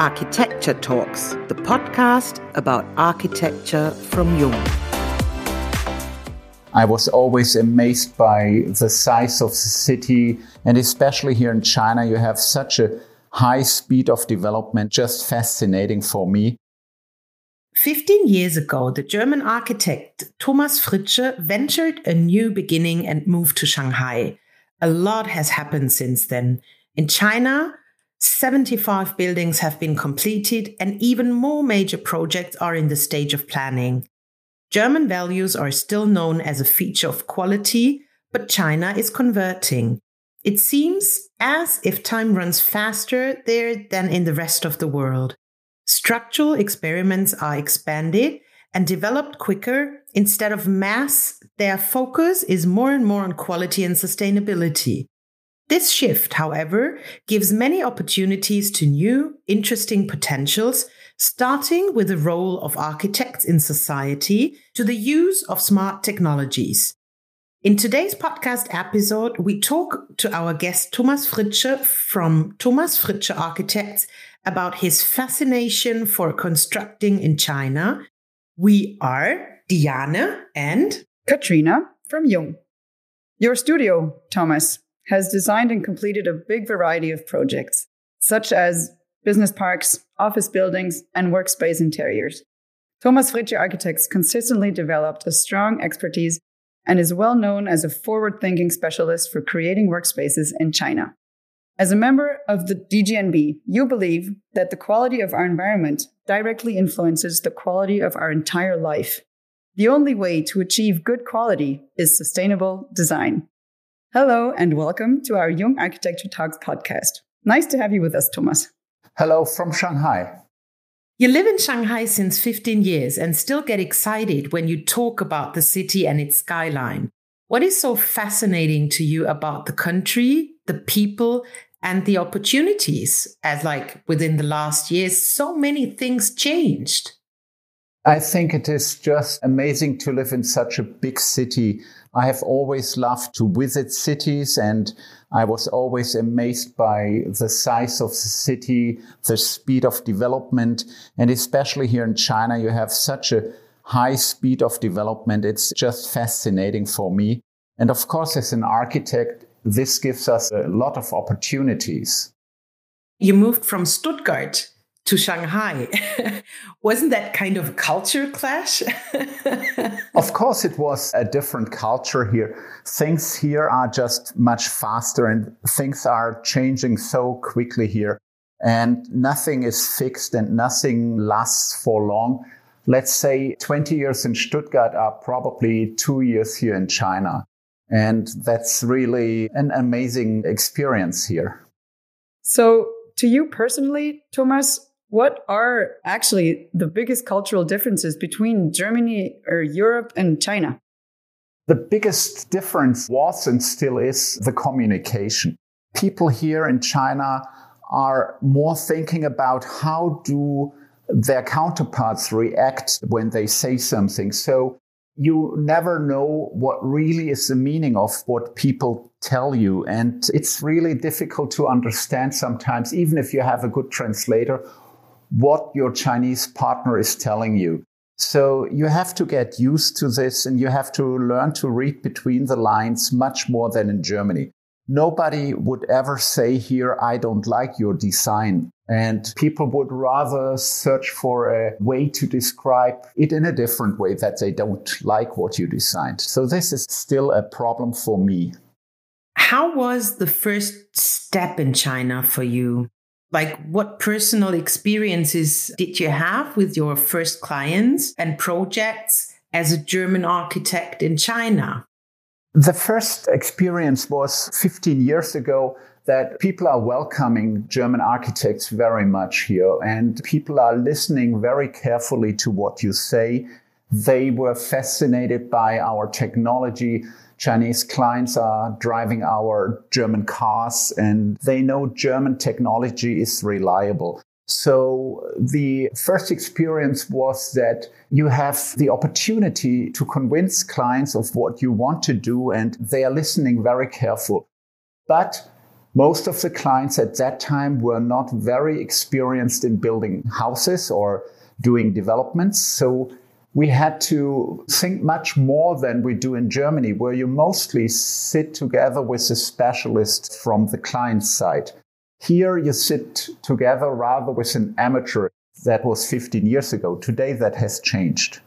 Architecture Talks, the podcast about architecture from Jung. I was always amazed by the size of the city, and especially here in China, you have such a high speed of development, just fascinating for me. 15 years ago, the German architect Thomas Fritzsche ventured a new beginning and moved to Shanghai. A lot has happened since then. In China, 75 buildings have been completed, and even more major projects are in the stage of planning. German values are still known as a feature of quality, but China is converting. It seems as if time runs faster there than in the rest of the world. Structural experiments are expanded and developed quicker. Instead of mass, their focus is more and more on quality and sustainability. This shift, however, gives many opportunities to new, interesting potentials, starting with the role of architects in society to the use of smart technologies. In today's podcast episode, we talk to our guest Thomas Fritzsche from Thomas Fritzsche Architects about his fascination for constructing in China. We are Diane and Katrina from Jung. Your studio, Thomas, has designed and completed a big variety of projects, such as business parks, office buildings, and workspace interiors. Thomas Fritzsche Architects consistently developed a strong expertise and is well known as a forward thinking specialist for creating workspaces in China. As a member of the DGNB, you believe that the quality of our environment directly influences the quality of our entire life. The only way to achieve good quality is sustainable design. Hello, and welcome to our Jung Architecture Talks podcast. Nice to have you with us, Thomas. Hello from Shanghai. You live in Shanghai since 15 years and still get excited when you talk about the city and its skyline. What is so fascinating to you about the country, the people, and the opportunities? As, like, within the last years, so many things changed. I think it is just amazing to live in such a big city I have always loved to visit cities and I was always amazed by the size of the city, the speed of development. And especially here in China, you have such a high speed of development. It's just fascinating for me. And of course, as an architect, this gives us a lot of opportunities. You moved from Stuttgart to Shanghai. Wasn't that kind of culture clash? of course, it was a different culture here. Things here are just much faster and things are changing so quickly here. And nothing is fixed and nothing lasts for long. Let's say 20 years in Stuttgart are probably two years here in China. And that's really an amazing experience here. So, to you personally, Thomas, what are actually the biggest cultural differences between Germany or Europe and China? The biggest difference was and still is the communication. People here in China are more thinking about how do their counterparts react when they say something. So you never know what really is the meaning of what people tell you. And it's really difficult to understand sometimes, even if you have a good translator what your Chinese partner is telling you. So you have to get used to this and you have to learn to read between the lines much more than in Germany. Nobody would ever say here, I don't like your design. And people would rather search for a way to describe it in a different way that they don't like what you designed. So this is still a problem for me. How was the first step in China for you? Like, what personal experiences did you have with your first clients and projects as a German architect in China? The first experience was 15 years ago that people are welcoming German architects very much here and people are listening very carefully to what you say. They were fascinated by our technology. Chinese clients are driving our German cars and they know German technology is reliable. So the first experience was that you have the opportunity to convince clients of what you want to do and they are listening very careful. But Most of the clients at that time were not very experienced in building houses or doing developments. So we had to think much more than we do in Germany, where you mostly sit together with a specialist from the client side. Here you sit together rather with an amateur. That was 15 years ago. Today that has changed.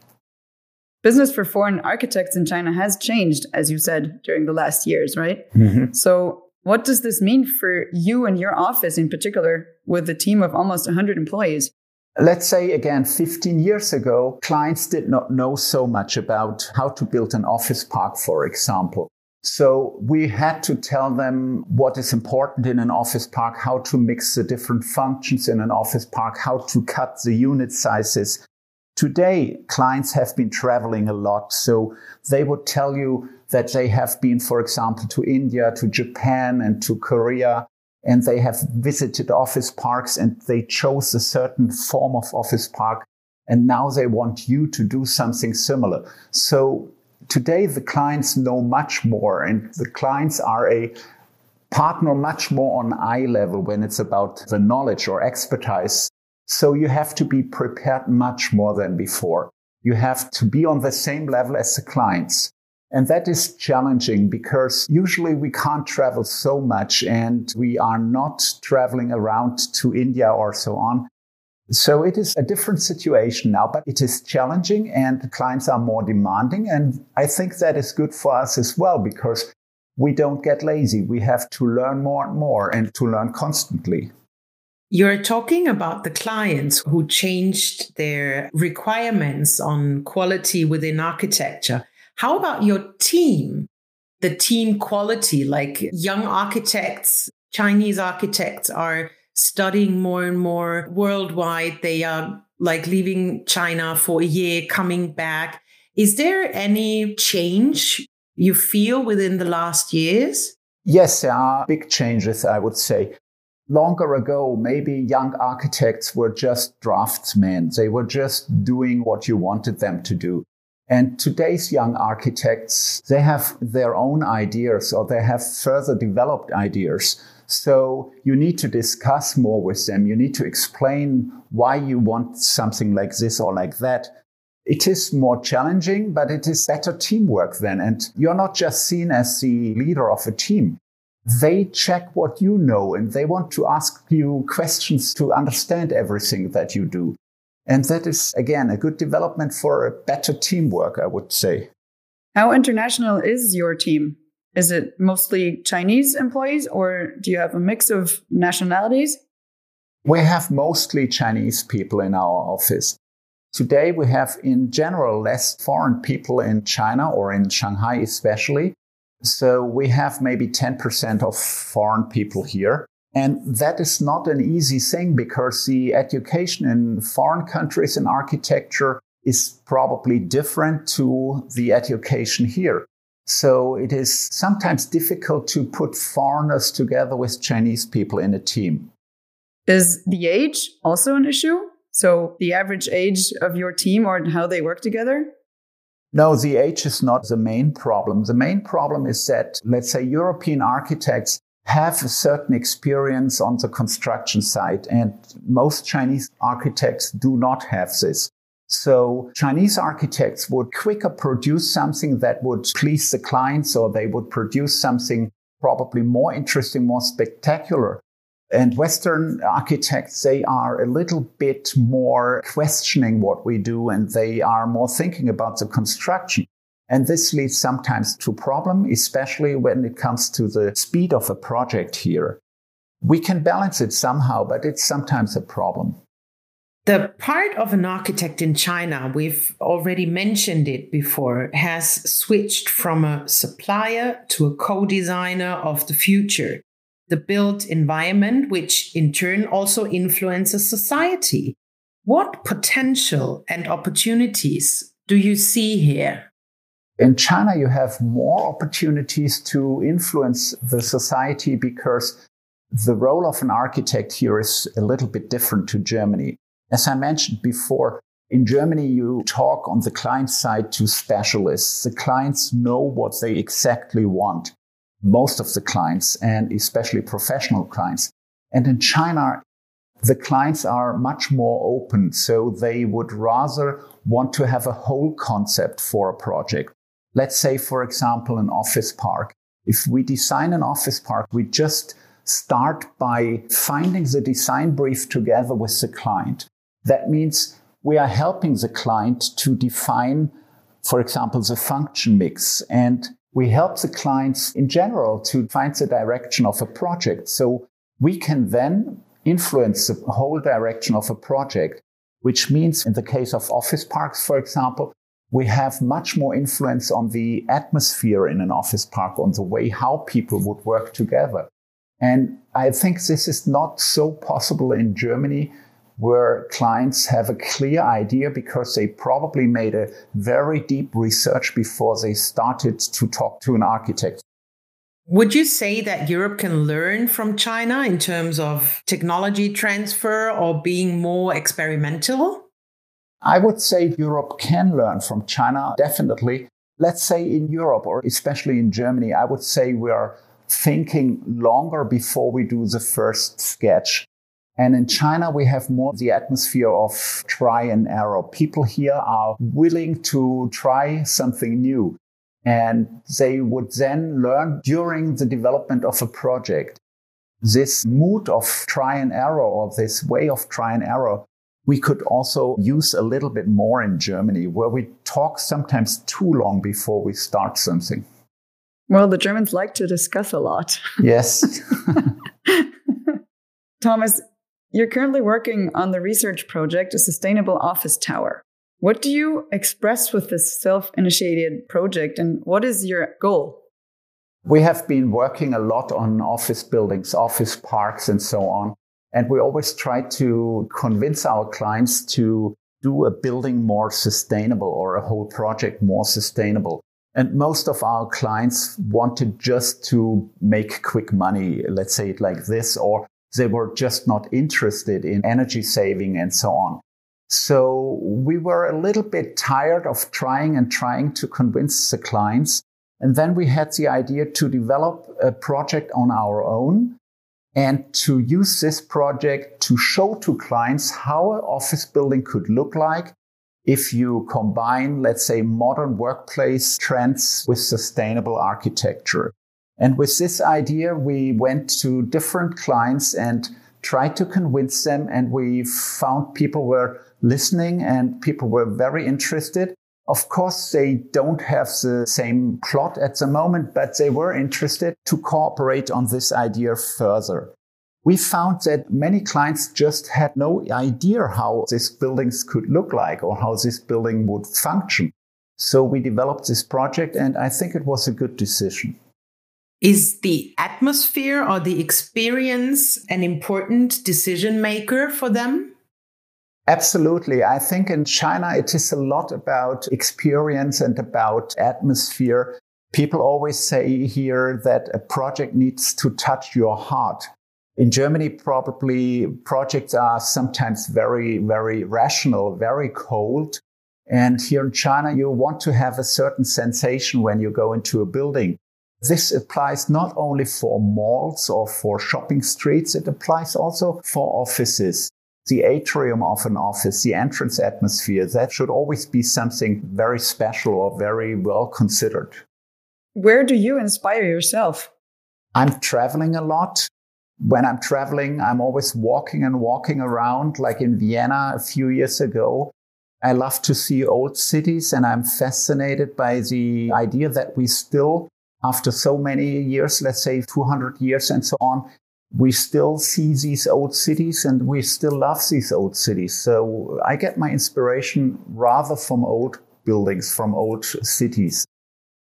Business for foreign architects in China has changed, as you said, during the last years, right? Mm-hmm. So, what does this mean for you and your office in particular, with a team of almost 100 employees? Let's say again, 15 years ago, clients did not know so much about how to build an office park, for example. So we had to tell them what is important in an office park, how to mix the different functions in an office park, how to cut the unit sizes. Today, clients have been traveling a lot. So they would tell you that they have been, for example, to India, to Japan and to Korea and they have visited office parks and they chose a certain form of office park. And now they want you to do something similar. So today the clients know much more and the clients are a partner much more on eye level when it's about the knowledge or expertise. So you have to be prepared much more than before. You have to be on the same level as the clients. And that is challenging because usually we can't travel so much and we are not traveling around to India or so on. So it is a different situation now, but it is challenging and the clients are more demanding. And I think that is good for us as well because we don't get lazy. We have to learn more and more and to learn constantly. You're talking about the clients who changed their requirements on quality within architecture. How about your team? The team quality, like young architects, Chinese architects are studying more and more worldwide. They are like leaving China for a year, coming back. Is there any change you feel within the last years? Yes, there are big changes, I would say. Longer ago, maybe young architects were just draftsmen. They were just doing what you wanted them to do. And today's young architects, they have their own ideas or they have further developed ideas. So you need to discuss more with them. You need to explain why you want something like this or like that. It is more challenging, but it is better teamwork then. And you're not just seen as the leader of a team. They check what you know and they want to ask you questions to understand everything that you do. And that is, again, a good development for a better teamwork, I would say. How international is your team? Is it mostly Chinese employees or do you have a mix of nationalities? We have mostly Chinese people in our office. Today, we have in general less foreign people in China or in Shanghai, especially. So we have maybe 10% of foreign people here. And that is not an easy thing because the education in foreign countries in architecture is probably different to the education here. So it is sometimes difficult to put foreigners together with Chinese people in a team. Is the age also an issue? So the average age of your team or how they work together? No, the age is not the main problem. The main problem is that, let's say, European architects have a certain experience on the construction site. And most Chinese architects do not have this. So Chinese architects would quicker produce something that would please the clients or they would produce something probably more interesting, more spectacular. And Western architects, they are a little bit more questioning what we do and they are more thinking about the construction. And this leads sometimes to problem, especially when it comes to the speed of a project here. We can balance it somehow, but it's sometimes a problem. The part of an architect in China, we've already mentioned it before, has switched from a supplier to a co designer of the future, the built environment, which in turn also influences society. What potential and opportunities do you see here? In China, you have more opportunities to influence the society because the role of an architect here is a little bit different to Germany. As I mentioned before, in Germany, you talk on the client side to specialists. The clients know what they exactly want. most of the clients and especially professional clients. And in China, the clients are much more open. So they would rather want to have a whole concept for a project. Let's say, for example, an office park. If we design an office park, we just start by finding the design brief together with the client. That means we are helping the client to define, for example, the function mix. And we help the clients in general to find the direction of a project. So we can then influence the whole direction of a project, which means in the case of office parks, for example, we have much more influence on the atmosphere in an office park, on the way how people would work together. And I think this is not so possible in Germany where clients have a clear idea because they probably made a very deep research before they started to talk to an architect. Would you say that Europe can learn from China in terms of technology transfer or being more experimental? I would say Europe can learn from China, definitely. Let's say in Europe, or especially in Germany, I would say we are thinking longer before we do the first sketch. And in China, we have more the atmosphere of try and error. People here are willing to try something new. And they would then learn during the development of a project. This mood of try and error or this way of try and error, we could also use a little bit more in Germany, where we talk sometimes too long before we start something. Well, the Germans like to discuss a lot. Yes. Thomas, you're currently working on the research project, a sustainable office tower. What do you express with this self initiated project and what is your goal? We have been working a lot on office buildings, office parks, and so on. And we always try to convince our clients to do a building more sustainable or a whole project more sustainable. And most of our clients wanted just to make quick money, let's say it like this, or they were just not interested in energy saving and so on. So we were a little bit tired of trying and trying to convince the clients. And then we had the idea to develop a project on our own and to use this project to show to clients how an office building could look like if you combine, let's say, modern workplace trends with sustainable architecture. And with this idea, we went to different clients and tried to convince them. And we found people were listening and people were very interested. Of course, they don't have the same plot at the moment, but they were interested to cooperate on this idea further. We found that many clients just had no idea how these buildings could look like or how this building would function. So we developed this project and I think it was a good decision. Is the atmosphere or the experience an important decision maker for them? Absolutely. I think in China, it is a lot about experience and about atmosphere. People always say here that a project needs to touch your heart. In Germany, probably projects are sometimes very, very rational, very cold. And here in China, you want to have a certain sensation when you go into a building. This applies not only for malls or for shopping streets, it applies also for offices. The atrium of an office, the entrance atmosphere, that should always be something very special or very well considered. Where do you inspire yourself? I'm traveling a lot. When I'm traveling, I'm always walking and walking around, like in Vienna a few years ago. I love to see old cities and I'm fascinated by the idea that we still after so many years, let's say 200 years and so on, we still see these old cities and we still love these old cities. So I get my inspiration rather from old buildings, from old cities.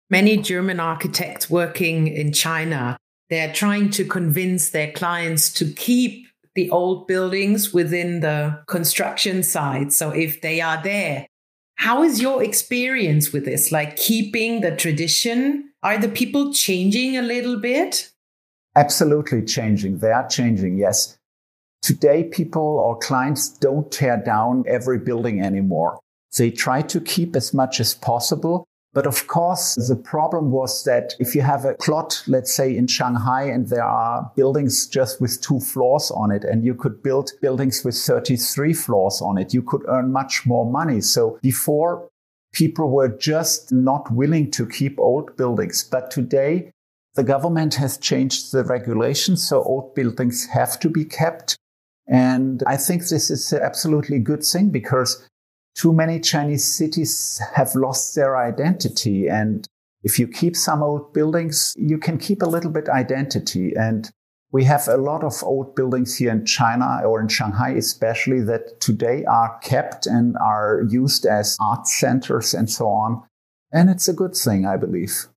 Many German architects working in China, they're trying to convince their clients to keep the old buildings within the construction site. So if they are there, how is your experience with this? Like keeping the tradition are the people changing a little bit? Absolutely changing. They are changing, yes. Today, people or clients don't tear down every building anymore. They try to keep as much as possible. But of course, the problem was that if you have a plot, let's say in Shanghai, and there are buildings just with two floors on it, and you could build buildings with 33 floors on it, you could earn much more money. So before, people were just not willing to keep old buildings. But today, the government has changed the regulations, so old buildings have to be kept. And I think this is an absolutely good thing because too many Chinese cities have lost their identity. And if you keep some old buildings, you can keep a little bit identity. And we have a lot of old buildings here in China or in Shanghai, especially that today are kept and are used as art centers and so on. And it's a good thing, I believe.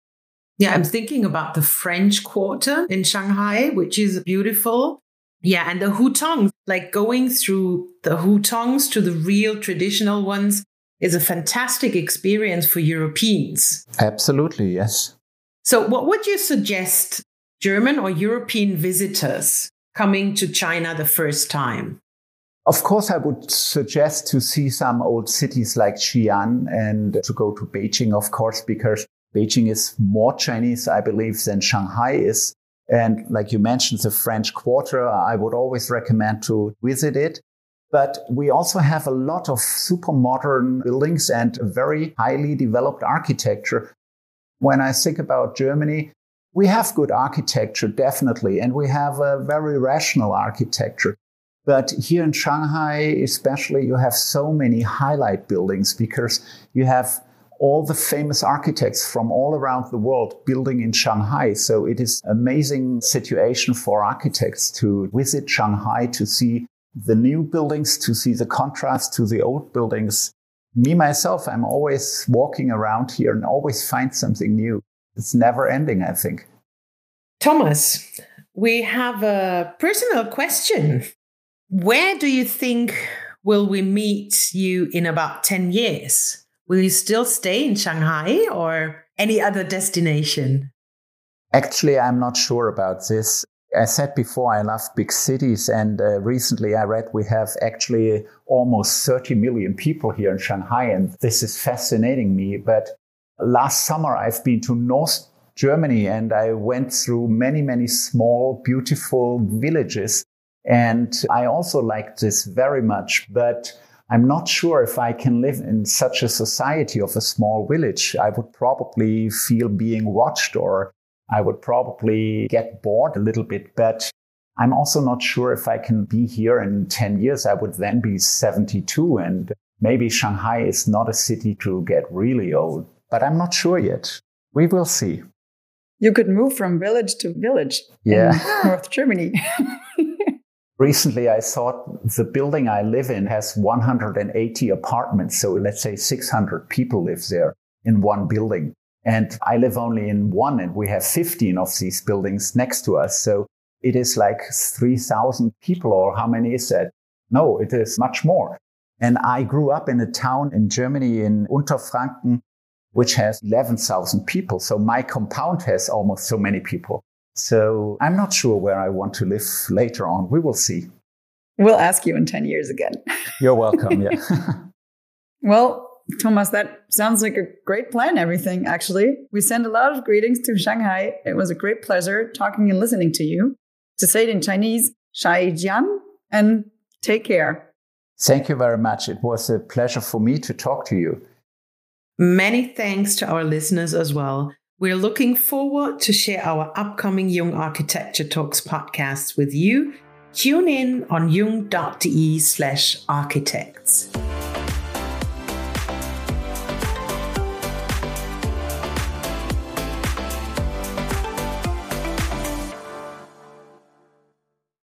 Yeah, I'm thinking about the French Quarter in Shanghai, which is beautiful. Yeah, and the hutongs, like going through the hutongs to the real traditional ones is a fantastic experience for Europeans. Absolutely, yes. So, what would you suggest German or European visitors coming to China the first time? Of course, I would suggest to see some old cities like Xi'an and to go to Beijing, of course, because Beijing is more Chinese, I believe, than Shanghai is. And like you mentioned, the French Quarter, I would always recommend to visit it. But we also have a lot of super modern buildings and very highly developed architecture. When I think about Germany, we have good architecture, definitely, and we have a very rational architecture. But here in Shanghai, especially, you have so many highlight buildings because you have all the famous architects from all around the world building in Shanghai. So it is amazing situation for architects to visit Shanghai to see the new buildings, to see the contrast to the old buildings. Me, myself, I'm always walking around here and always find something new. It's never ending, I think. Thomas, we have a personal question. Where do you think will we meet you in about 10 years? Will you still stay in Shanghai or any other destination? Actually, I'm not sure about this. I said before I love big cities, and uh, recently I read we have actually almost 30 million people here in Shanghai, and this is fascinating me. But last summer I've been to North Germany and I went through many, many small, beautiful villages. And I also liked this very much. But I'm not sure if I can live in such a society of a small village. I would probably feel being watched or I would probably get bored a little bit. But I'm also not sure if I can be here in 10 years. I would then be 72 and maybe Shanghai is not a city to get really old, but I'm not sure yet. We will see. You could move from village to village yeah. in North Germany. Recently, I thought the building I live in has 180 apartments. So let's say 600 people live there in one building. And I live only in one and we have 15 of these buildings next to us. So it is like 3,000 people or how many is that? No, it is much more. And I grew up in a town in Germany in Unterfranken, which has 11,000 people. So my compound has almost so many people. So I'm not sure where I want to live later on. We will see. We'll ask you in 10 years again. You're welcome. Yeah. well, Thomas, that sounds like a great plan, everything, actually. We send a lot of greetings to Shanghai. It was a great pleasure talking and listening to you. To say it in Chinese, Zai Jian, and take care. Thank you very much. It was a pleasure for me to talk to you. Many thanks to our listeners as well. We're looking forward to share our upcoming Jung Architecture Talks podcast with you. Tune in on jung.de slash architects.